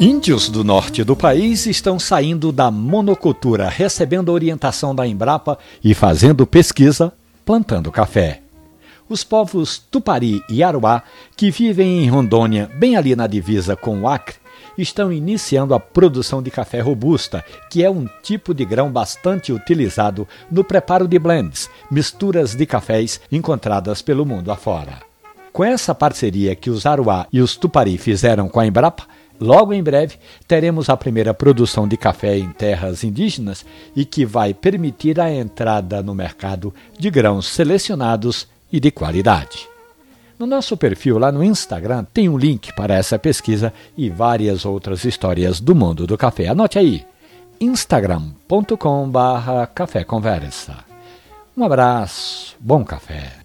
Índios do norte do país estão saindo da monocultura, recebendo orientação da Embrapa e fazendo pesquisa, plantando café. Os povos Tupari e Aruá, que vivem em Rondônia, bem ali na divisa com o Acre, estão iniciando a produção de café robusta, que é um tipo de grão bastante utilizado no preparo de blends, misturas de cafés encontradas pelo mundo afora. Com essa parceria que os Aruá e os Tupari fizeram com a Embrapa, Logo em breve, teremos a primeira produção de café em terras indígenas e que vai permitir a entrada no mercado de grãos selecionados e de qualidade. No nosso perfil lá no Instagram tem um link para essa pesquisa e várias outras histórias do mundo do café. Anote aí: instagram.com/café conversa. Um abraço, bom café.